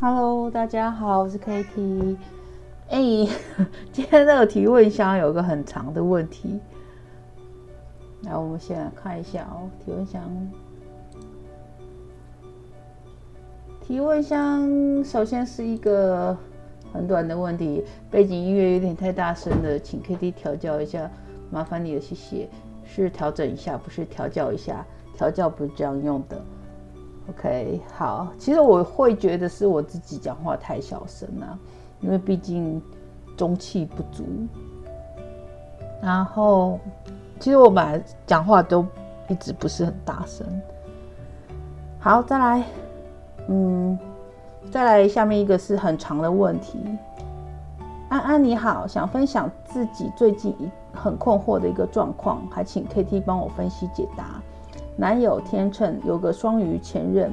Hello，大家好，我是 KT。哎，今天这个提问箱有个很长的问题，来，我们先来看一下哦。提问箱，提问箱首先是一个很短的问题，背景音乐有点太大声了，请 Kitty 调教一下，麻烦你了，谢谢。是调整一下，不是调教一下，调教不是这样用的。OK，好，其实我会觉得是我自己讲话太小声了，因为毕竟中气不足。然后，其实我本来讲话都一直不是很大声。好，再来，嗯，再来下面一个是很长的问题。安安你好，想分享自己最近一很困惑的一个状况，还请 KT 帮我分析解答。男友天秤有个双鱼前任，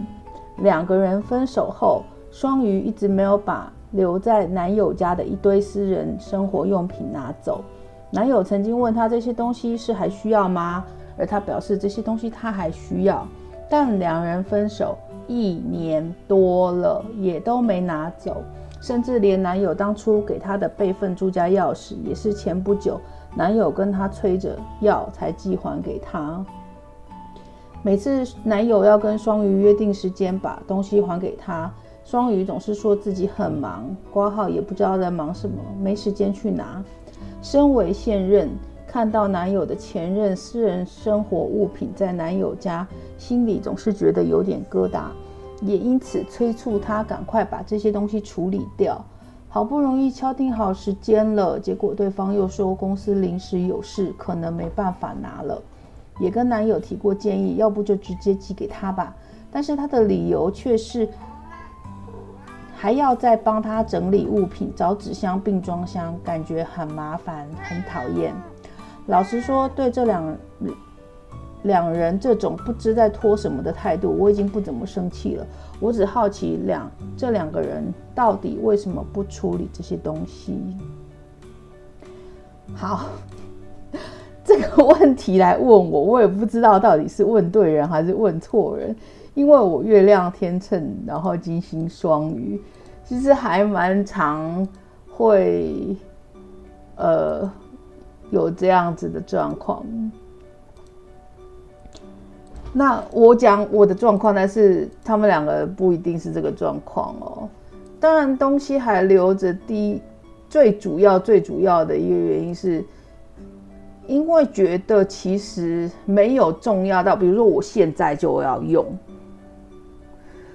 两个人分手后，双鱼一直没有把留在男友家的一堆私人生活用品拿走。男友曾经问他这些东西是还需要吗？而他表示这些东西他还需要，但两人分手一年多了也都没拿走，甚至连男友当初给他的备份住家钥匙也是前不久男友跟他催着要才寄还给他。每次男友要跟双鱼约定时间把东西还给他，双鱼总是说自己很忙，挂号也不知道在忙什么，没时间去拿。身为现任，看到男友的前任私人生活物品在男友家，心里总是觉得有点疙瘩，也因此催促他赶快把这些东西处理掉。好不容易敲定好时间了，结果对方又说公司临时有事，可能没办法拿了。也跟男友提过建议，要不就直接寄给他吧。但是他的理由却是还要再帮他整理物品、找纸箱并装箱，感觉很麻烦，很讨厌。老实说，对这两两人这种不知在拖什么的态度，我已经不怎么生气了。我只好奇两这两个人到底为什么不处理这些东西？好。这个 问题来问我，我也不知道到底是问对人还是问错人，因为我月亮天秤，然后金星双鱼，其实还蛮常会呃有这样子的状况。那我讲我的状况，但是他们两个不一定是这个状况哦。当然，东西还留着，第一最主要最主要的一个原因是。因为觉得其实没有重要到，比如说我现在就要用，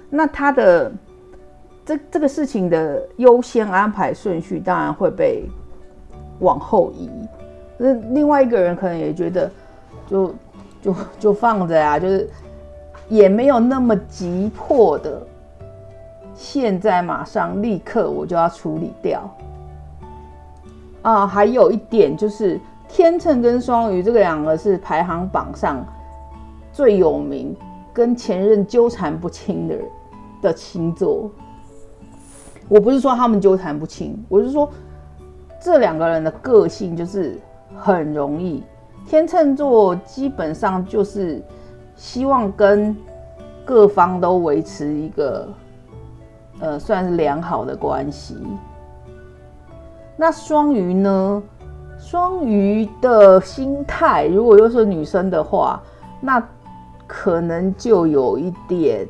那他的这这个事情的优先安排顺序当然会被往后移。那另外一个人可能也觉得，就就就放着呀，就是也没有那么急迫的，现在马上立刻我就要处理掉。啊，还有一点就是。天秤跟双鱼这个两个是排行榜上最有名、跟前任纠缠不清的人的星座。我不是说他们纠缠不清，我是说这两个人的个性就是很容易。天秤座基本上就是希望跟各方都维持一个呃算是良好的关系。那双鱼呢？双鱼的心态，如果又是女生的话，那可能就有一点，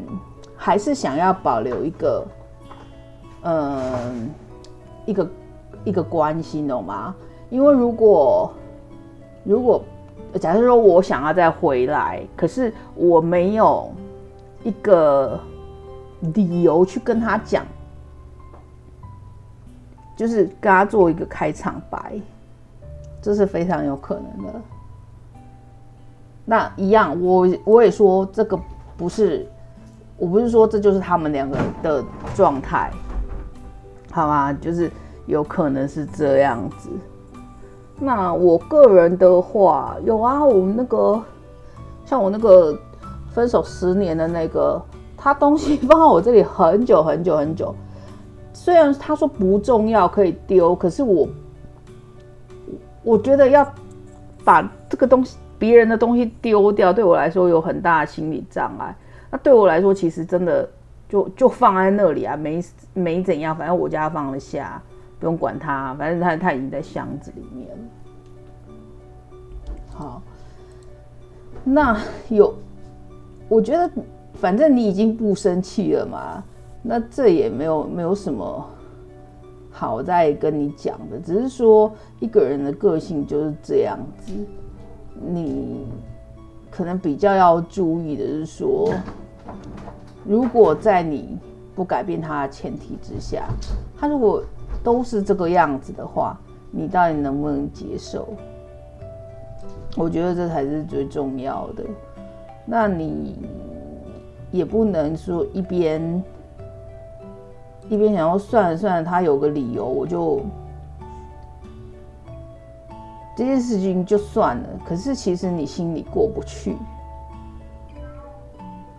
还是想要保留一个，嗯，一个一个关系，懂吗？因为如果如果假设说我想要再回来，可是我没有一个理由去跟他讲，就是跟他做一个开场白。这是非常有可能的。那一样，我我也说这个不是，我不是说这就是他们两个的状态，好吗？就是有可能是这样子。那我个人的话，有啊，我们那个像我那个分手十年的那个，他东西放在我这里很久很久很久，虽然他说不重要可以丢，可是我。我觉得要把这个东西、别人的东西丢掉，对我来说有很大的心理障碍。那对我来说，其实真的就就放在那里啊，没没怎样，反正我家放得下，不用管它，反正它它已经在箱子里面了。好，那有，我觉得反正你已经不生气了嘛，那这也没有没有什么好再跟你讲的，只是说一个人的个性就是这样子，你可能比较要注意的是说。如果在你不改变他的前提之下，他如果都是这个样子的话，你到底能不能接受？我觉得这才是最重要的。那你也不能说一边一边想要算了算了，他有个理由，我就这件事情就算了。可是其实你心里过不去。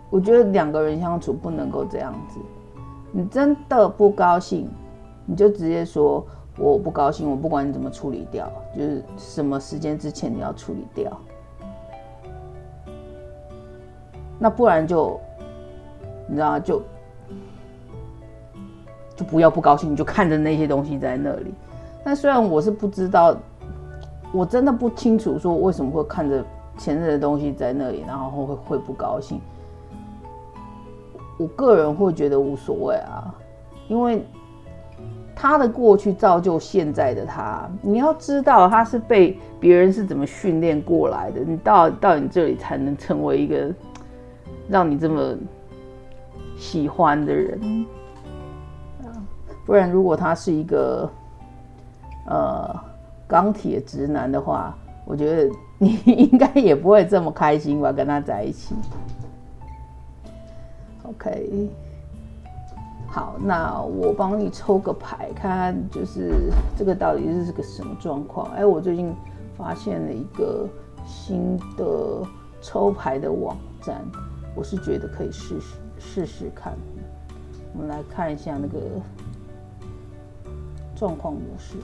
我觉得两个人相处不能够这样子，你真的不高兴，你就直接说我不高兴，我不管你怎么处理掉，就是什么时间之前你要处理掉。那不然就，你知道就就不要不高兴，你就看着那些东西在那里。那虽然我是不知道，我真的不清楚说为什么会看着前任的东西在那里，然后会会不高兴。我个人会觉得无所谓啊，因为他的过去造就现在的他。你要知道，他是被别人是怎么训练过来的，你到到你这里才能成为一个让你这么喜欢的人。不然，如果他是一个呃钢铁直男的话，我觉得你应该也不会这么开心吧，跟他在一起。OK，好，那我帮你抽个牌，看看就是这个到底是个什么状况。哎，我最近发现了一个新的抽牌的网站，我是觉得可以试试试试看。我们来看一下那个状况模式。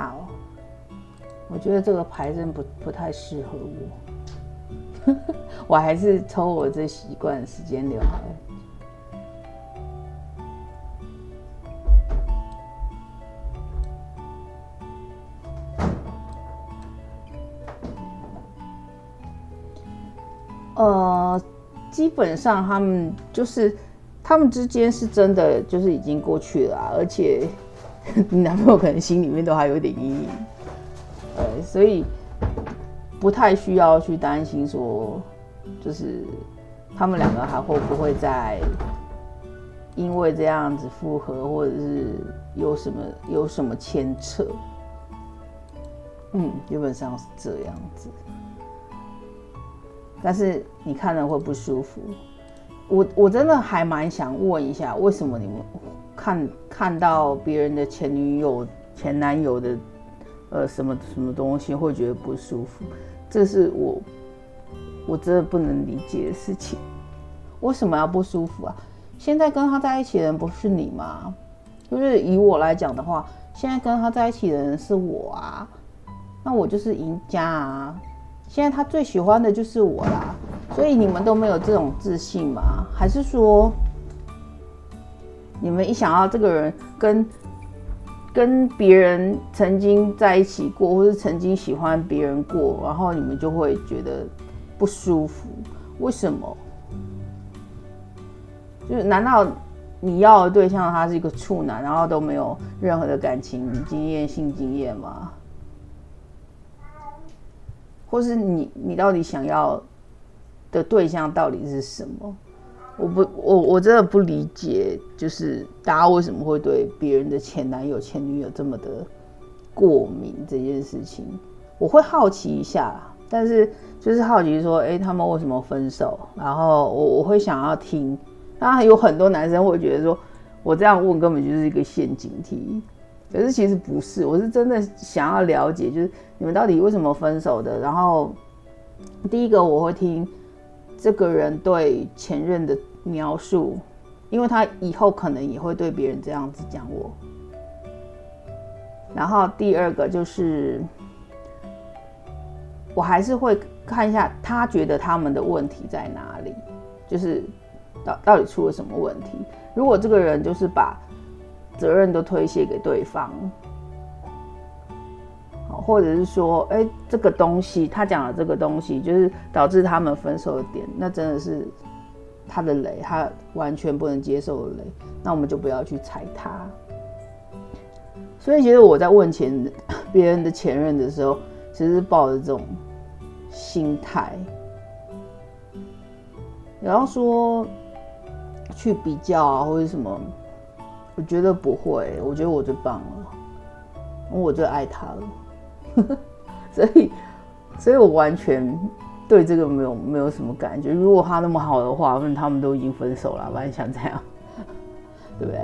好，我觉得这个牌真不不太适合我，我还是抽我这习惯的时间流好了。呃，基本上他们就是他们之间是真的就是已经过去了，而且。你男朋友可能心里面都还有点阴影，呃，所以不太需要去担心说，就是他们两个还会不会再因为这样子复合，或者是有什么有什么牵扯？嗯，基本上是这样子。但是你看了会不舒服。我我真的还蛮想问一下，为什么你们？看看到别人的前女友、前男友的，呃，什么什么东西会觉得不舒服，这是我我真的不能理解的事情。为什么要不舒服啊？现在跟他在一起的人不是你吗？就是以我来讲的话，现在跟他在一起的人是我啊，那我就是赢家啊。现在他最喜欢的就是我啦，所以你们都没有这种自信吗？还是说？你们一想到这个人跟跟别人曾经在一起过，或是曾经喜欢别人过，然后你们就会觉得不舒服。为什么？就是难道你要的对象他是一个处男，然后都没有任何的感情经验、性经验吗？或是你你到底想要的对象到底是什么？我不，我我真的不理解，就是大家为什么会对别人的前男友、前女友这么的过敏这件事情，我会好奇一下，但是就是好奇说，哎，他们为什么分手？然后我我会想要听。当然有很多男生会觉得说，我这样问根本就是一个陷阱题，可是其实不是，我是真的想要了解，就是你们到底为什么分手的。然后第一个我会听这个人对前任的。描述，因为他以后可能也会对别人这样子讲我。然后第二个就是，我还是会看一下他觉得他们的问题在哪里，就是到到底出了什么问题。如果这个人就是把责任都推卸给对方，好或者是说，哎，这个东西他讲的这个东西就是导致他们分手的点，那真的是。他的雷，他完全不能接受的雷，那我们就不要去踩他。所以，其实我在问前别人的前任的时候，其实是抱着这种心态。然后说去比较啊，或者什么，我觉得不会，我觉得我最棒了，我最爱他了。所以，所以我完全。对这个没有没有什么感觉。如果他那么好的话，那他们都已经分手了，不然想这样，对不对？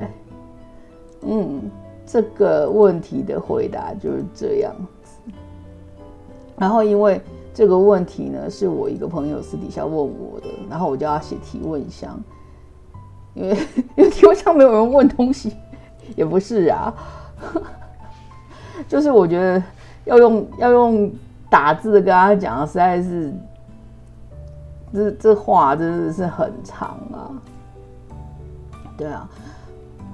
嗯，这个问题的回答就是这样子。然后因为这个问题呢，是我一个朋友私底下问我的，然后我就要写提问箱，因为因为提问箱没有人问东西，也不是啊，就是我觉得要用要用打字跟他讲，实在是。这这话真的是很长啊，对啊，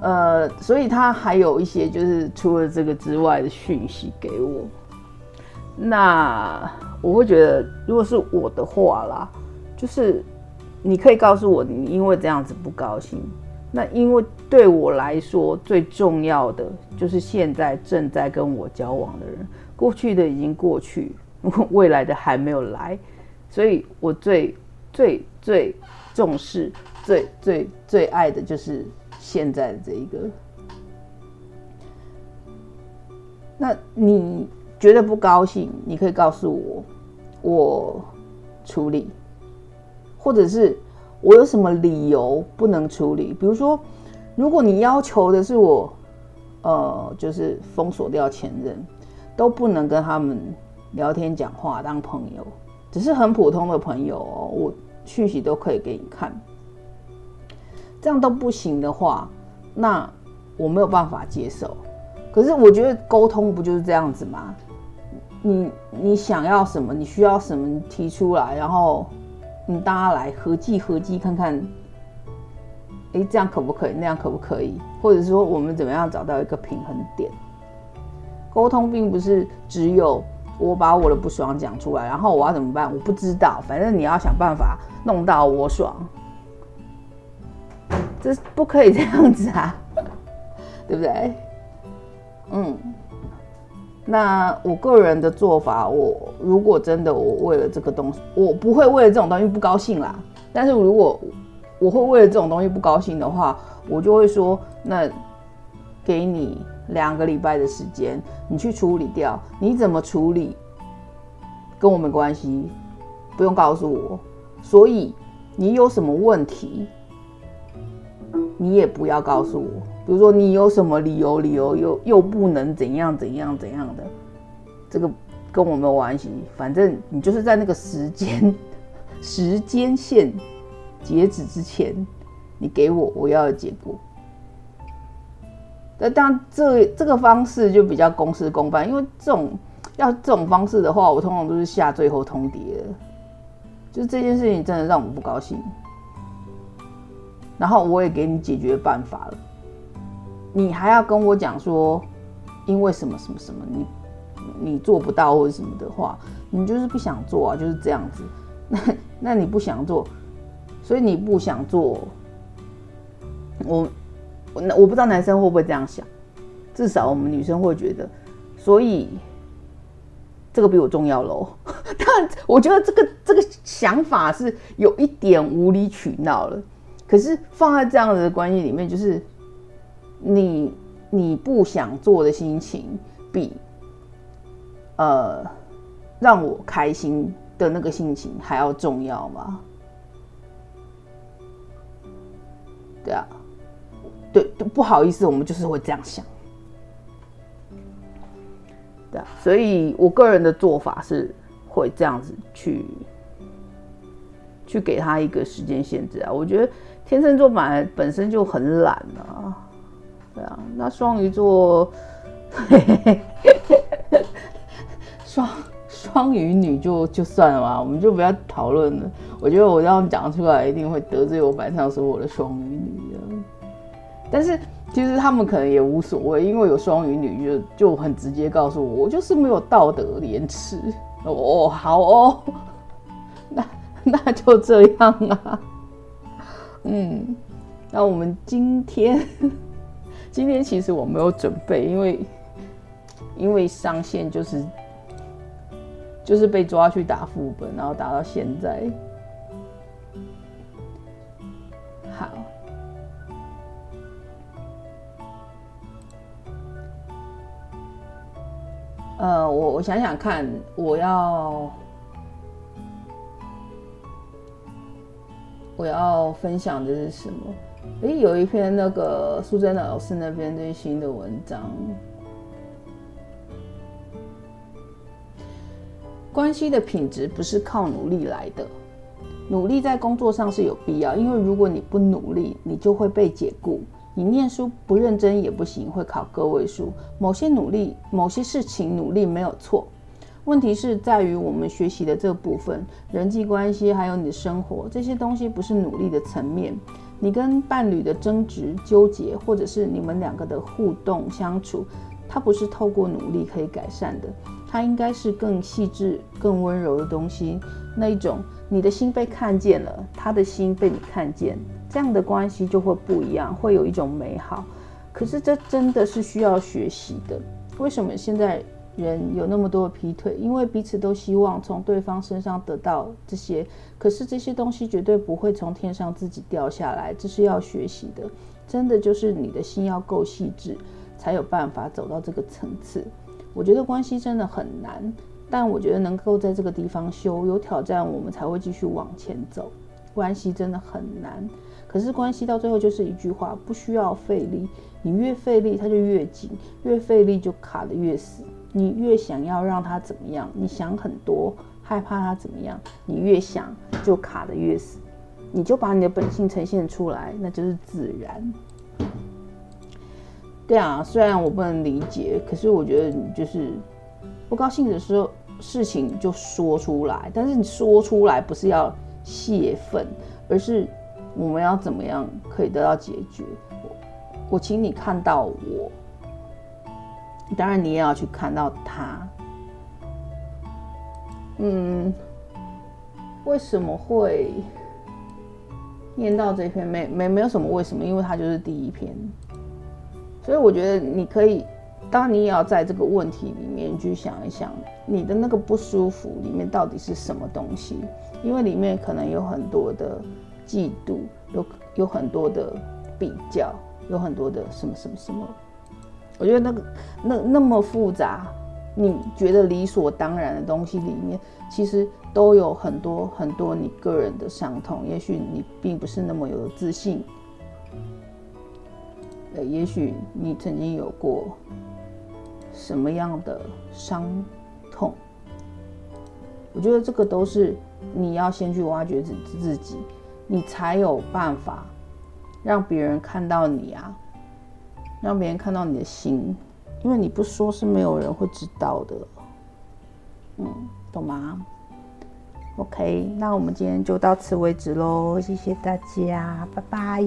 呃，所以他还有一些就是除了这个之外的讯息给我，那我会觉得，如果是我的话啦，就是你可以告诉我你因为这样子不高兴，那因为对我来说最重要的就是现在正在跟我交往的人，过去的已经过去，未来的还没有来，所以我最。最最重视、最最最爱的就是现在的这一个。那你觉得不高兴，你可以告诉我，我处理，或者是我有什么理由不能处理？比如说，如果你要求的是我，呃，就是封锁掉前任，都不能跟他们聊天、讲话、当朋友。只是很普通的朋友哦，我讯息都可以给你看。这样都不行的话，那我没有办法接受。可是我觉得沟通不就是这样子吗？你你想要什么，你需要什么，你提出来，然后你大家来合计合计看看，哎，这样可不可以？那样可不可以？或者说我们怎么样找到一个平衡点？沟通并不是只有。我把我的不爽讲出来，然后我要怎么办？我不知道，反正你要想办法弄到我爽，这不可以这样子啊，对不对？嗯，那我个人的做法，我如果真的我为了这个东西，我不会为了这种东西不高兴啦。但是如果我会为了这种东西不高兴的话，我就会说，那给你。两个礼拜的时间，你去处理掉，你怎么处理，跟我没关系，不用告诉我。所以你有什么问题，你也不要告诉我。比如说你有什么理由，理由又又不能怎样怎样怎样的，这个跟我没有关系。反正你就是在那个时间 时间线截止之前，你给我我要的结果。那当这这个方式就比较公事公办，因为这种要这种方式的话，我通常都是下最后通牒的，就这件事情真的让我们不高兴，然后我也给你解决办法了，你还要跟我讲说，因为什么什么什么，你你做不到或者什么的话，你就是不想做啊，就是这样子，那那你不想做，所以你不想做，我。那我不知道男生会不会这样想，至少我们女生会觉得，所以这个比我重要喽。当然，我觉得这个这个想法是有一点无理取闹了。可是放在这样子的关系里面，就是你你不想做的心情，比呃让我开心的那个心情还要重要吗？对啊，对，不好意思，我们就是会这样想。对啊，所以我个人的做法是会这样子去去给他一个时间限制啊。我觉得天秤座本来本身就很懒啊，对啊，那双鱼座，双双鱼女就就算了吧，我们就不要讨论了。我觉得我这样讲出来一定会得罪我板上所有的双鱼女，但是。其实他们可能也无所谓，因为有双鱼女就就很直接告诉我，我就是没有道德廉耻。哦，好哦，那那就这样啊。嗯，那我们今天 今天其实我没有准备，因为因为上线就是就是被抓去打副本，然后打到现在。呃，我我想想看，我要我要分享的是什么？哎，有一篇那个苏珍的老师那边最新的文章，关系的品质不是靠努力来的，努力在工作上是有必要，因为如果你不努力，你就会被解雇。你念书不认真也不行，会考个位数。某些努力，某些事情努力没有错，问题是在于我们学习的这部分，人际关系还有你的生活这些东西不是努力的层面。你跟伴侣的争执、纠结，或者是你们两个的互动相处，它不是透过努力可以改善的，它应该是更细致、更温柔的东西。那一种，你的心被看见了，他的心被你看见。这样的关系就会不一样，会有一种美好。可是这真的是需要学习的。为什么现在人有那么多劈腿？因为彼此都希望从对方身上得到这些，可是这些东西绝对不会从天上自己掉下来，这是要学习的。真的就是你的心要够细致，才有办法走到这个层次。我觉得关系真的很难，但我觉得能够在这个地方修有挑战，我们才会继续往前走。关系真的很难。可是关系到最后就是一句话，不需要费力。你越费力，它就越紧；越费力就卡得越死。你越想要让它怎么样，你想很多，害怕它怎么样，你越想就卡得越死。你就把你的本性呈现出来，那就是自然。对啊，虽然我不能理解，可是我觉得你就是不高兴的时候，事情就说出来。但是你说出来不是要泄愤，而是。我们要怎么样可以得到解决？我我请你看到我，当然你也要去看到他。嗯，为什么会念到这篇？没没没有什么为什么，因为它就是第一篇。所以我觉得你可以，当你也要在这个问题里面去想一想，你的那个不舒服里面到底是什么东西？因为里面可能有很多的。嫉妒有有很多的比较，有很多的什么什么什么，我觉得那个那那么复杂，你觉得理所当然的东西里面，其实都有很多很多你个人的伤痛。也许你并不是那么有自信，呃，也许你曾经有过什么样的伤痛，我觉得这个都是你要先去挖掘自自己。你才有办法让别人看到你啊，让别人看到你的心，因为你不说是没有人会知道的，嗯，懂吗？OK，那我们今天就到此为止喽，谢谢大家，拜拜。